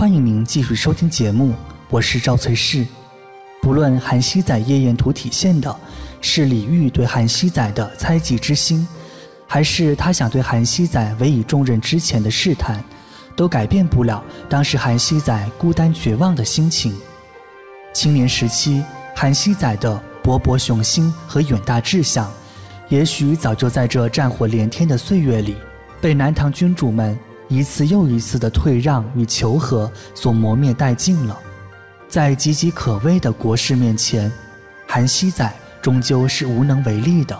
欢迎您继续收听节目，我是赵翠氏。不论韩熙载夜宴图体现的是李煜对韩熙载的猜忌之心，还是他想对韩熙载委以重任之前的试探，都改变不了当时韩熙载孤单绝望的心情。青年时期，韩熙载的勃勃雄心和远大志向，也许早就在这战火连天的岁月里，被南唐君主们一次又一次的退让与求和所磨灭殆尽了。在岌岌可危的国事面前，韩熙载终究是无能为力的，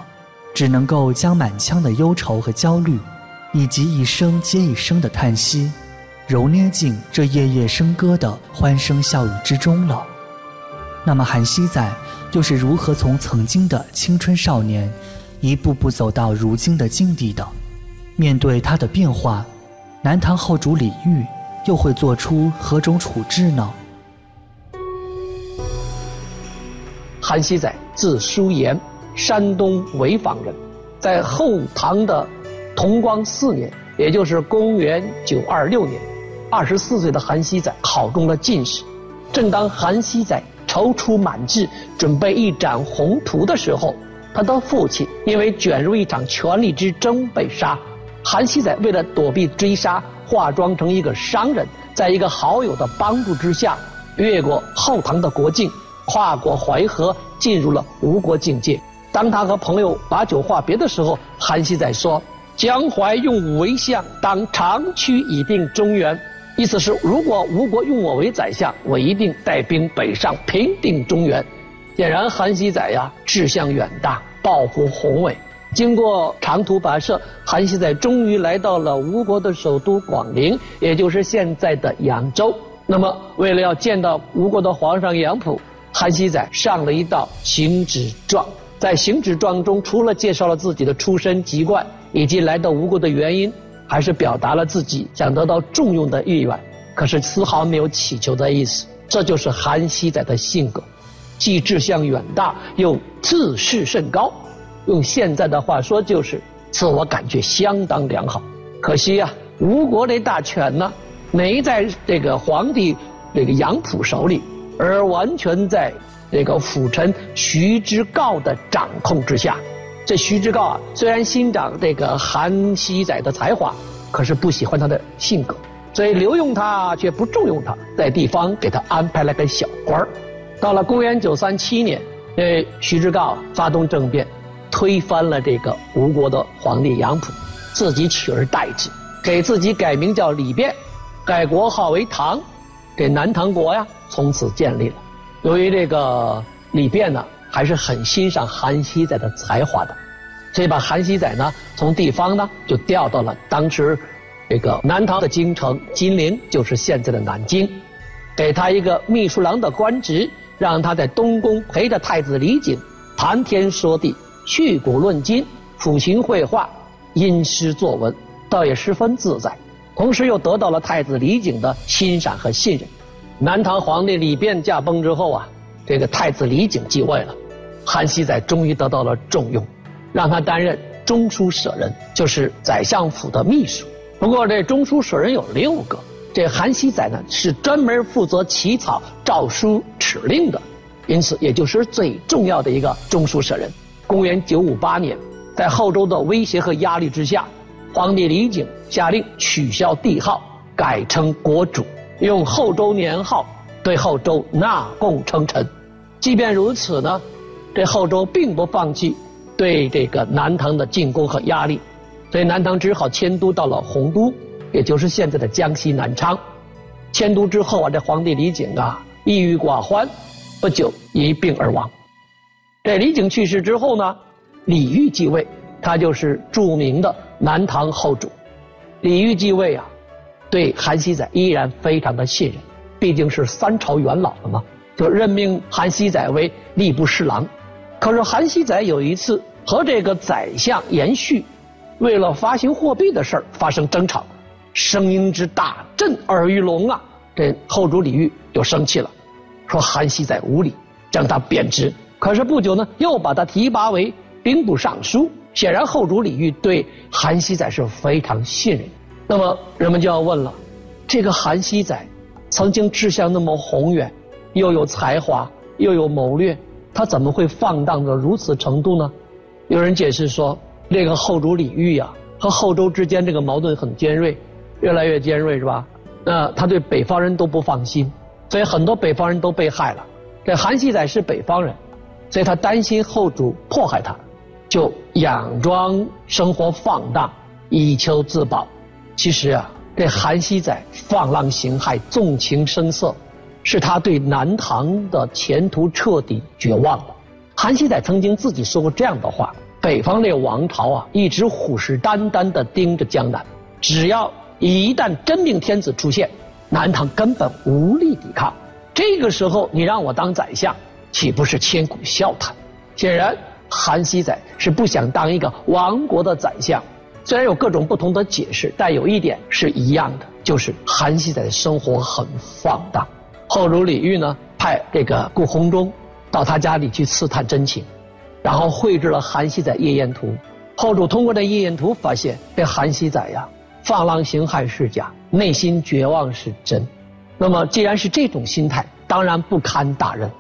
只能够将满腔的忧愁和焦虑，以及一声接一声的叹息，揉捏进这夜夜笙歌的欢声笑语之中了。那么韩熙载又是如何从曾经的青春少年，一步步走到如今的境地的？面对他的变化，南唐后主李煜又会做出何种处置呢？韩熙载字叔岩，山东潍坊人，在后唐的同光四年，也就是公元926年，二十四岁的韩熙载考中了进士。正当韩熙载踌躇满志，准备一展宏图的时候，他的父亲因为卷入一场权力之争被杀。韩熙载为了躲避追杀，化妆成一个商人，在一个好友的帮助之下，越过后唐的国境，跨过淮河，进入了吴国境界。当他和朋友把酒话别的时候，韩熙载说：“江淮用武为相，当长驱以定中原。”意思是，如果吴国用我为宰相，我一定带兵北上平定中原。显然，韩熙载呀，志向远大，抱负宏伟。经过长途跋涉，韩熙载终于来到了吴国的首都广陵，也就是现在的扬州。那么，为了要见到吴国的皇上杨溥，韩熙载上了一道行止状。在行止状中，除了介绍了自己的出身籍贯以及来到吴国的原因。还是表达了自己想得到重用的意愿，可是丝毫没有乞求的意思。这就是韩熙载的性格，既志向远大，又自视甚高。用现在的话说，就是自我感觉相当良好。可惜呀，吴国的大权呢，没在这个皇帝这个杨溥手里，而完全在这个辅臣徐之诰的掌控之下。这徐之诰啊，虽然欣赏这个韩熙载的才华，可是不喜欢他的性格，所以留用他却不重用他，在地方给他安排了个小官儿。到了公元九三七年，这徐之诰发动政变，推翻了这个吴国的皇帝杨溥，自己取而代之，给自己改名叫李昪，改国号为唐，这南唐国呀从此建立了。由于这个李昪呢。还是很欣赏韩熙载的才华的，所以把韩熙载呢从地方呢就调到了当时这个南唐的京城金陵，就是现在的南京，给他一个秘书郎的官职，让他在东宫陪着太子李璟谈天说地、去古论今、抚琴绘画、吟诗作文，倒也十分自在。同时又得到了太子李璟的欣赏和信任。南唐皇帝李昪驾崩之后啊。这个太子李璟继位了，韩熙载终于得到了重用，让他担任中书舍人，就是宰相府的秘书。不过这中书舍人有六个，这韩熙载呢是专门负责起草诏书敕令的，因此也就是最重要的一个中书舍人。公元九五八年，在后周的威胁和压力之下，皇帝李璟下令取消帝号，改称国主，用后周年号对后周纳贡称臣。即便如此呢，这后周并不放弃对这个南唐的进攻和压力，所以南唐只好迁都到了洪都，也就是现在的江西南昌。迁都之后啊，这皇帝李璟啊，抑郁寡欢，不久一病而亡。这李璟去世之后呢，李煜继位，他就是著名的南唐后主。李煜继位啊，对韩熙载依然非常的信任，毕竟是三朝元老了嘛。就任命韩熙载为吏部侍郎，可是韩熙载有一次和这个宰相严绪，为了发行货币的事儿发生争吵，声音之大震耳欲聋啊！这后主李煜就生气了，说韩熙载无礼，将他贬职。可是不久呢，又把他提拔为兵部尚书。显然后主李煜对韩熙载是非常信任。那么人们就要问了，这个韩熙载曾经志向那么宏远，又有才华，又有谋略，他怎么会放荡到如此程度呢？有人解释说，这个后主李煜呀，和后周之间这个矛盾很尖锐，越来越尖锐是吧？那他对北方人都不放心，所以很多北方人都被害了。这韩熙载是北方人，所以他担心后主迫害他，就佯装生活放荡，以求自保。其实啊。这韩熙载放浪形骸、纵情声色，是他对南唐的前途彻底绝望了。韩熙载曾经自己说过这样的话：“北方那王朝啊，一直虎视眈眈地盯着江南，只要一旦真命天子出现，南唐根本无力抵抗。这个时候你让我当宰相，岂不是千古笑谈？”显然，韩熙载是不想当一个亡国的宰相。虽然有各种不同的解释，但有一点是一样的，就是韩熙载的生活很放荡。后主李煜呢，派这个顾闳中到他家里去刺探真情，然后绘制了韩熙载夜宴图。后主通过这夜宴图发现，这韩熙载呀，放浪形骸是假，内心绝望是真。那么既然是这种心态，当然不堪大任。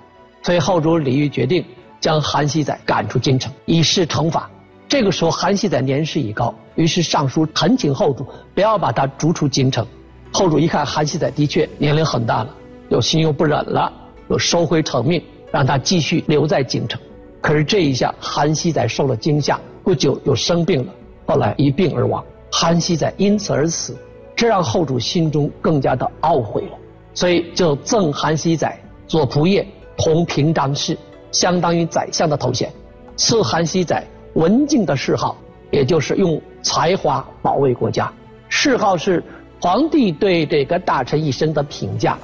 所以后主李煜决定将韩熙载赶出京城，以示惩罚。这个时候，韩熙载年事已高，于是上书恳请后主不要把他逐出京城。后主一看韩熙载的确年龄很大了，又心又不忍了，又收回成命，让他继续留在京城。可是这一下，韩熙载受了惊吓，不久又生病了，后来一病而亡。韩熙载因此而死，这让后主心中更加的懊悔了，所以就赠韩熙载左仆射、同平章事，相当于宰相的头衔，赐韩熙载。文静的谥号，也就是用才华保卫国家。谥号是皇帝对这个大臣一生的评价，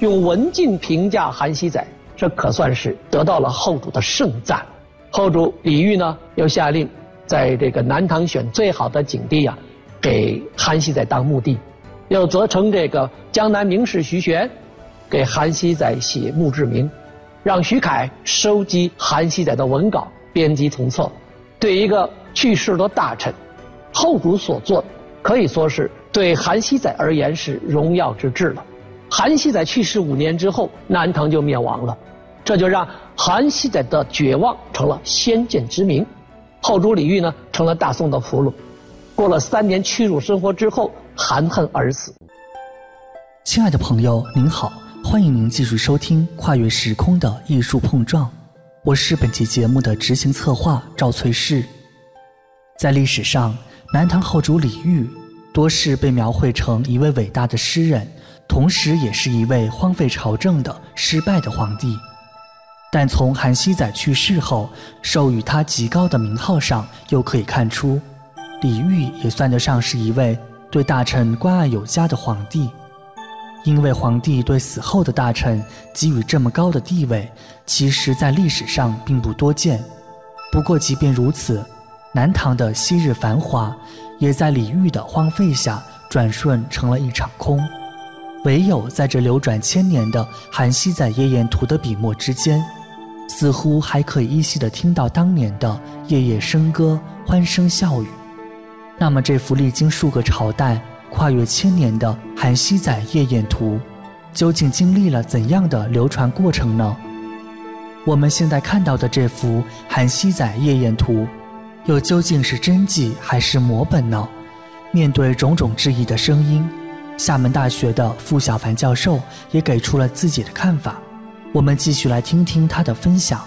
用文静评价韩熙载，这可算是得到了后主的盛赞。后主李煜呢，又下令在这个南唐选最好的景地啊，给韩熙载当墓地，又责成这个江南名士徐玄给韩熙载写墓志铭，让徐凯收集韩熙载的文稿，编辑从册。对一个去世的大臣，后主所做，可以说是对韩熙载而言是荣耀之至了。韩熙载去世五年之后，南唐就灭亡了，这就让韩熙载的绝望成了先见之明。后主李煜呢，成了大宋的俘虏，过了三年屈辱生活之后，含恨而死。亲爱的朋友，您好，欢迎您继续收听《跨越时空的艺术碰撞》。我是本期节目的执行策划赵翠氏。在历史上，南唐后主李煜多是被描绘成一位伟大的诗人，同时也是一位荒废朝政的失败的皇帝。但从韩熙载去世后授予他极高的名号上，又可以看出，李煜也算得上是一位对大臣关爱有加的皇帝。因为皇帝对死后的大臣给予这么高的地位，其实在历史上并不多见。不过，即便如此，南唐的昔日繁华，也在李煜的荒废下转瞬成了一场空。唯有在这流转千年的《韩熙载夜宴图》的笔墨之间，似乎还可以依稀地听到当年的夜夜笙歌、欢声笑语。那么，这幅历经数个朝代。跨越千年的《韩熙载夜宴图》，究竟经历了怎样的流传过程呢？我们现在看到的这幅《韩熙载夜宴图》，又究竟是真迹还是摹本呢？面对种种质疑的声音，厦门大学的傅小凡教授也给出了自己的看法。我们继续来听听他的分享。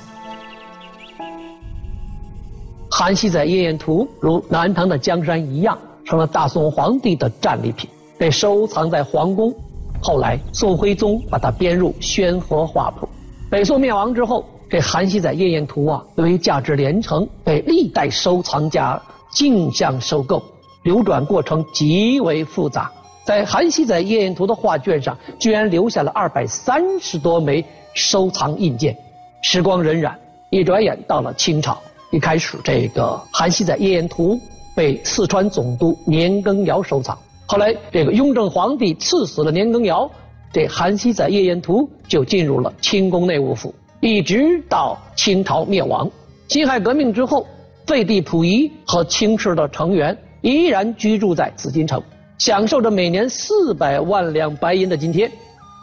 《韩熙载夜宴图》如南唐的江山一样。成了大宋皇帝的战利品，被收藏在皇宫。后来宋徽宗把它编入《宣和画谱》。北宋灭亡之后，这《韩熙载夜宴图》啊，由于价值连城，被历代收藏家竞相收购，流转过程极为复杂。在《韩熙载夜宴图》的画卷上，居然留下了二百三十多枚收藏印件。时光荏苒，一转眼到了清朝，一开始这个《韩熙载夜宴图》。被四川总督年羹尧收藏。后来，这个雍正皇帝赐死了年羹尧，这《韩熙载夜宴图》就进入了清宫内务府，一直到清朝灭亡。辛亥革命之后，废帝溥仪和清室的成员依然居住在紫禁城，享受着每年四百万两白银的津贴。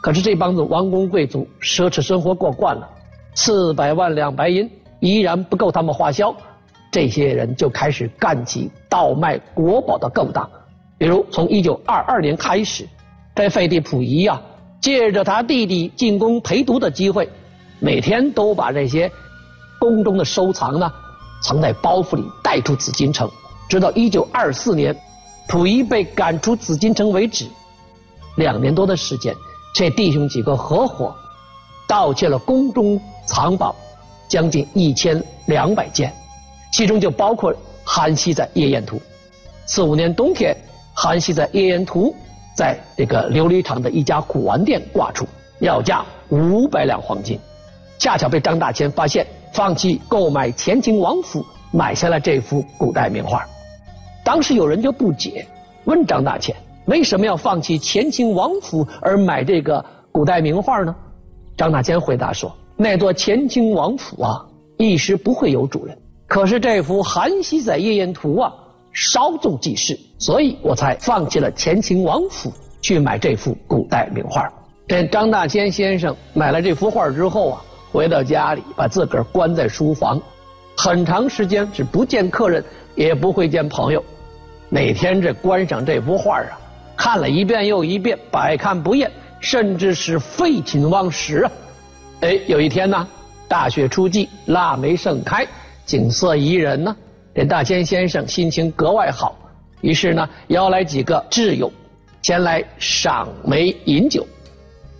可是这帮子王公贵族奢侈生活过惯了，四百万两白银依然不够他们花销，这些人就开始干起倒卖国宝的勾当。比如从一九二二年开始，这废帝溥仪呀，借着他弟弟进宫陪读的机会，每天都把这些宫中的收藏呢藏在包袱里带出紫禁城，直到一九二四年，溥仪被赶出紫禁城为止。两年多的时间。这弟兄几个合伙盗窃了宫中藏宝将近一千两百件，其中就包括《韩熙载夜宴图》。四五年冬天，《韩熙载夜宴图》在这个琉璃厂的一家古玩店挂出，要价五百两黄金，恰巧被张大千发现，放弃购买乾清王府，买下了这幅古代名画。当时有人就不解，问张大千。为什么要放弃乾清王府而买这个古代名画呢？张大千回答说：“那座乾清王府啊，一时不会有主人。可是这幅《韩熙载夜宴图》啊，稍纵即逝，所以我才放弃了乾清王府，去买这幅古代名画。”这张大千先生买了这幅画之后啊，回到家里，把自个儿关在书房，很长时间是不见客人，也不会见朋友。每天这观赏这幅画啊。看了一遍又一遍，百看不厌，甚至是废寝忘食啊！哎，有一天呢，大雪初霁，腊梅盛开，景色宜人呢。这大千先生心情格外好，于是呢，邀来几个挚友前来赏梅饮酒，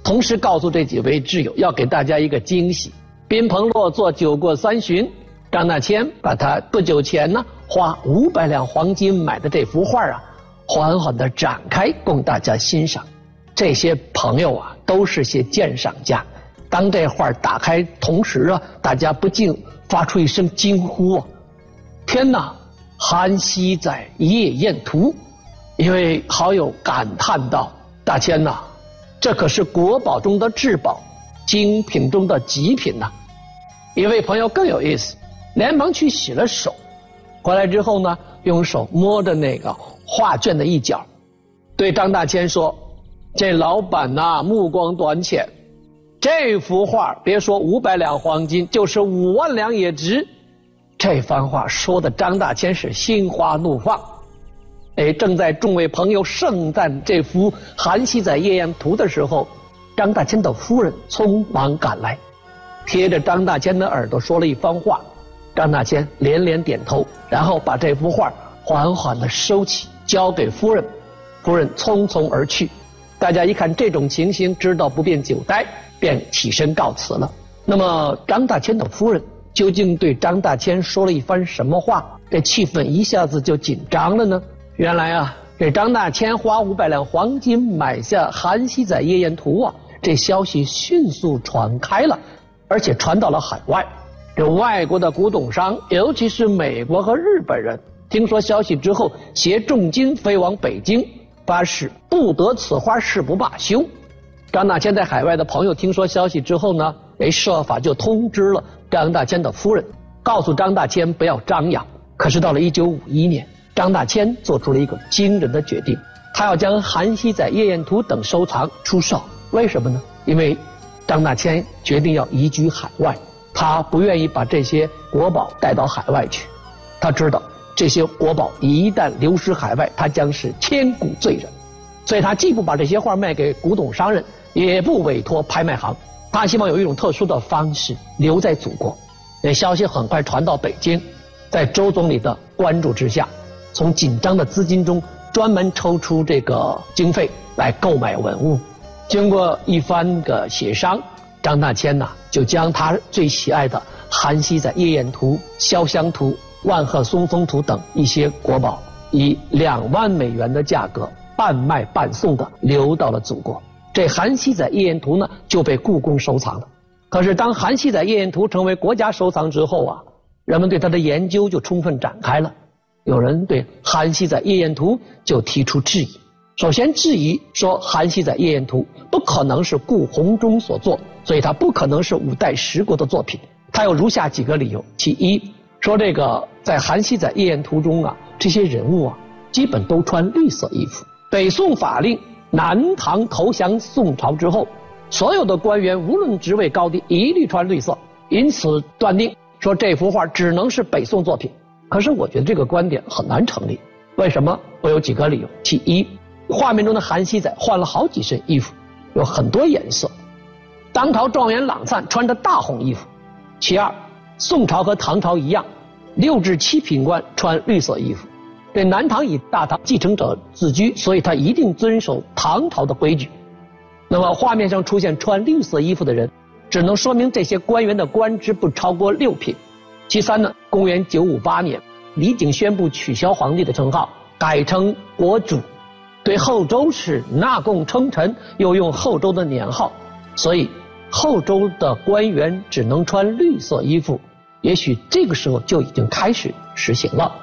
同时告诉这几位挚友要给大家一个惊喜。宾朋落座，酒过三巡，张大千把他不久前呢花五百两黄金买的这幅画啊。缓缓的展开，供大家欣赏。这些朋友啊，都是些鉴赏家。当这画打开同时啊，大家不禁发出一声惊呼：“啊！天呐！韩熙载夜宴图！”一位好友感叹道：“大千呐，这可是国宝中的至宝，精品中的极品呐！”一位朋友更有意思，连忙去洗了手，回来之后呢，用手摸着那个。画卷的一角，对张大千说：“这老板呐，目光短浅。这幅画别说五百两黄金，就是五万两也值。”这番话说的张大千是心花怒放。哎，正在众位朋友盛赞这幅《韩熙载夜宴图》的时候，张大千的夫人匆忙赶来，贴着张大千的耳朵说了一番话。张大千连连点头，然后把这幅画缓缓的收起。交给夫人，夫人匆匆而去。大家一看这种情形，知道不便久待，便起身告辞了。那么张大千的夫人究竟对张大千说了一番什么话？这气氛一下子就紧张了呢？原来啊，这张大千花五百两黄金买下《韩熙载夜宴图》啊，这消息迅速传开了，而且传到了海外。这外国的古董商，尤其是美国和日本人。听说消息之后，携重金飞往北京，发誓不得此花誓不罢休。张大千在海外的朋友听说消息之后呢，哎，设法就通知了张大千的夫人，告诉张大千不要张扬。可是到了一九五一年，张大千做出了一个惊人的决定，他要将《韩熙载夜宴图》等收藏出售。为什么呢？因为张大千决定要移居海外，他不愿意把这些国宝带到海外去，他知道。这些国宝一旦流失海外，他将是千古罪人，所以他既不把这些画卖给古董商人，也不委托拍卖行，他希望有一种特殊的方式留在祖国。这消息很快传到北京，在周总理的关注之下，从紧张的资金中专门抽出这个经费来购买文物。经过一番的协商，张大千呐就将他最喜爱的《韩熙载夜宴图》《潇湘图》。万壑松风图等一些国宝，以两万美元的价格半卖半送的留到了祖国。这《韩熙载夜宴图》呢就被故宫收藏了。可是当《韩熙载夜宴图》成为国家收藏之后啊，人们对它的研究就充分展开了。有人对《韩熙载夜宴图》就提出质疑。首先质疑说，《韩熙载夜宴图》不可能是顾闳中所作，所以它不可能是五代十国的作品。它有如下几个理由：其一。说这个在《韩熙载夜宴图》中啊，这些人物啊，基本都穿绿色衣服。北宋法令南唐投降宋朝之后，所有的官员无论职位高低，一律穿绿色，因此断定说这幅画只能是北宋作品。可是我觉得这个观点很难成立。为什么？我有几个理由。其一，画面中的韩熙载换了好几身衣服，有很多颜色。当朝状元郎粲穿着大红衣服。其二，宋朝和唐朝一样，六至七品官穿绿色衣服。这南唐以大唐继承者自居，所以他一定遵守唐朝的规矩。那么画面上出现穿绿色衣服的人，只能说明这些官员的官职不超过六品。其三呢，公元九五八年。李璟宣布取消皇帝的称号，改称国主，对后周是纳贡称臣，又用后周的年号，所以后周的官员只能穿绿色衣服。也许这个时候就已经开始实行了，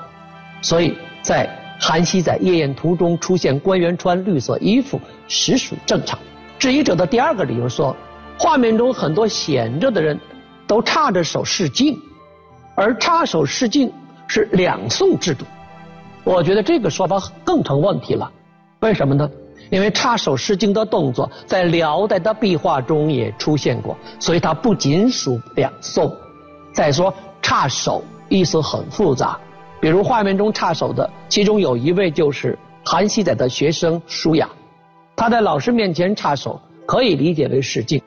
所以在韩熙载夜宴图中出现官员穿绿色衣服，实属正常。质疑者的第二个理由说，画面中很多闲着的人都插着手示镜，而插手示镜。是两宋制度，我觉得这个说法更成问题了。为什么呢？因为插手试镜的动作在辽代的壁画中也出现过，所以它不仅属两宋。再说插手意思很复杂，比如画面中插手的，其中有一位就是韩熙载的学生舒雅，他在老师面前插手，可以理解为示镜。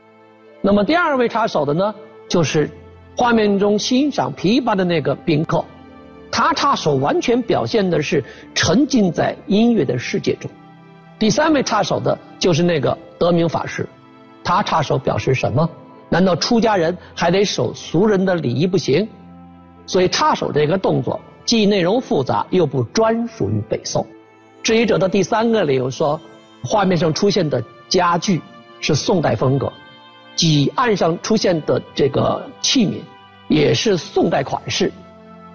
那么第二位插手的呢，就是画面中欣赏琵琶的那个宾客。他插手完全表现的是沉浸在音乐的世界中。第三位插手的就是那个德明法师，他插手表示什么？难道出家人还得守俗人的礼仪不行？所以插手这个动作既内容复杂，又不专属于北宋。质疑者的第三个理由说，画面上出现的家具是宋代风格，几案上出现的这个器皿也是宋代款式。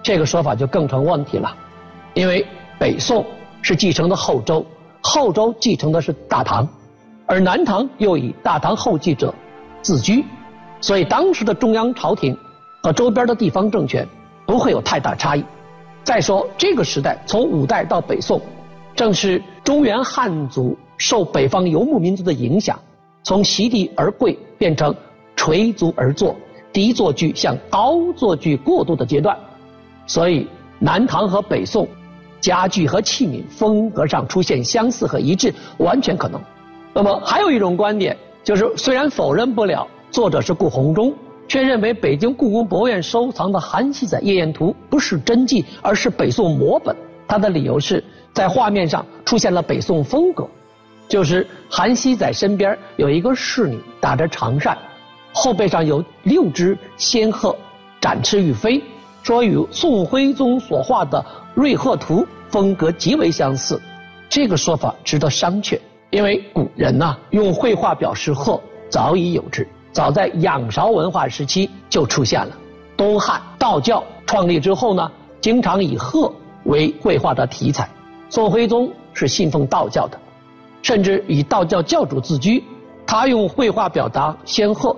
这个说法就更成问题了，因为北宋是继承的后周，后周继承的是大唐，而南唐又以大唐后继者自居，所以当时的中央朝廷和周边的地方政权不会有太大差异。再说这个时代从五代到北宋，正是中原汉族受北方游牧民族的影响，从席地而跪变成垂足而坐，低坐具向高坐具过渡的阶段。所以，南唐和北宋，家具和器皿风格上出现相似和一致，完全可能。那么，还有一种观点，就是虽然否认不了作者是顾闳中，却认为北京故宫博物院收藏的《韩熙载夜宴图》不是真迹，而是北宋摹本。他的理由是在画面上出现了北宋风格，就是韩熙载身边有一个侍女打着长扇，后背上有六只仙鹤展翅欲飞。说与宋徽宗所画的《瑞鹤图》风格极为相似，这个说法值得商榷。因为古人呐用绘画表示鹤早已有之，早在仰韶文化时期就出现了。东汉道教创立之后呢，经常以鹤为绘画的题材。宋徽宗是信奉道教的，甚至以道教教主自居，他用绘画表达仙鹤，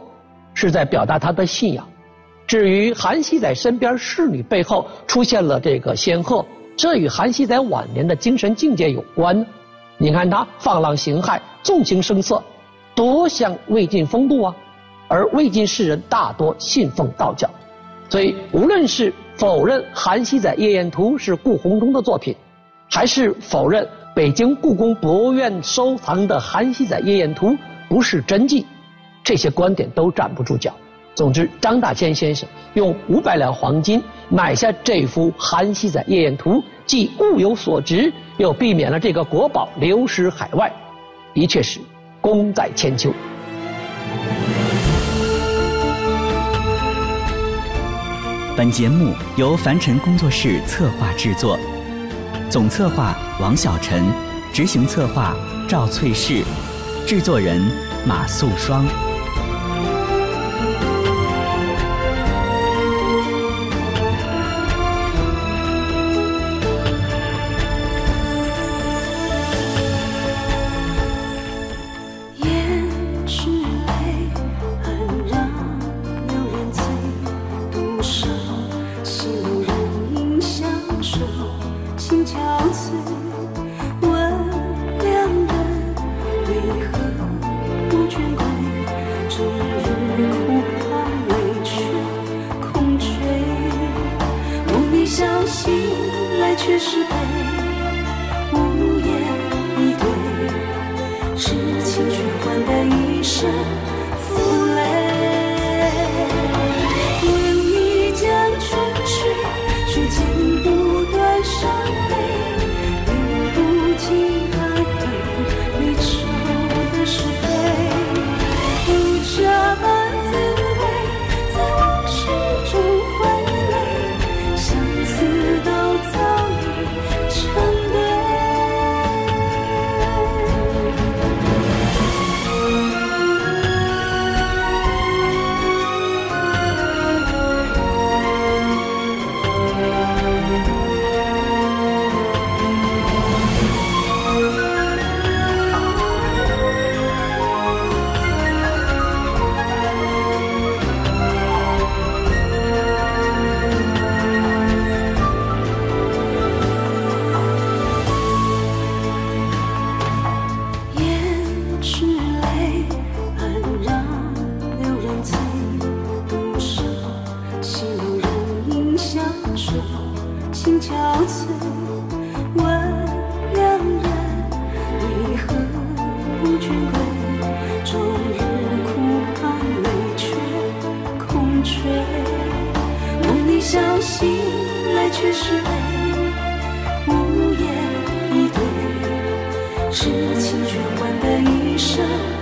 是在表达他的信仰。至于韩熙载身边侍女背后出现了这个仙鹤，这与韩熙载晚年的精神境界有关。你看他放浪形骸、纵情声色，多像魏晋风度啊！而魏晋士人大多信奉道教，所以无论是否认《韩熙载夜宴图》是顾闳中的作品，还是否认北京故宫博物院收藏的《韩熙载夜宴图》不是真迹，这些观点都站不住脚。总之，张大千先生用五百两黄金买下这幅《韩熙载夜宴图》，既物有所值，又避免了这个国宝流失海外，的确是功在千秋。本节目由凡尘工作室策划制作，总策划王小晨，执行策划赵翠氏，制作人马素双。痴情却换得一生。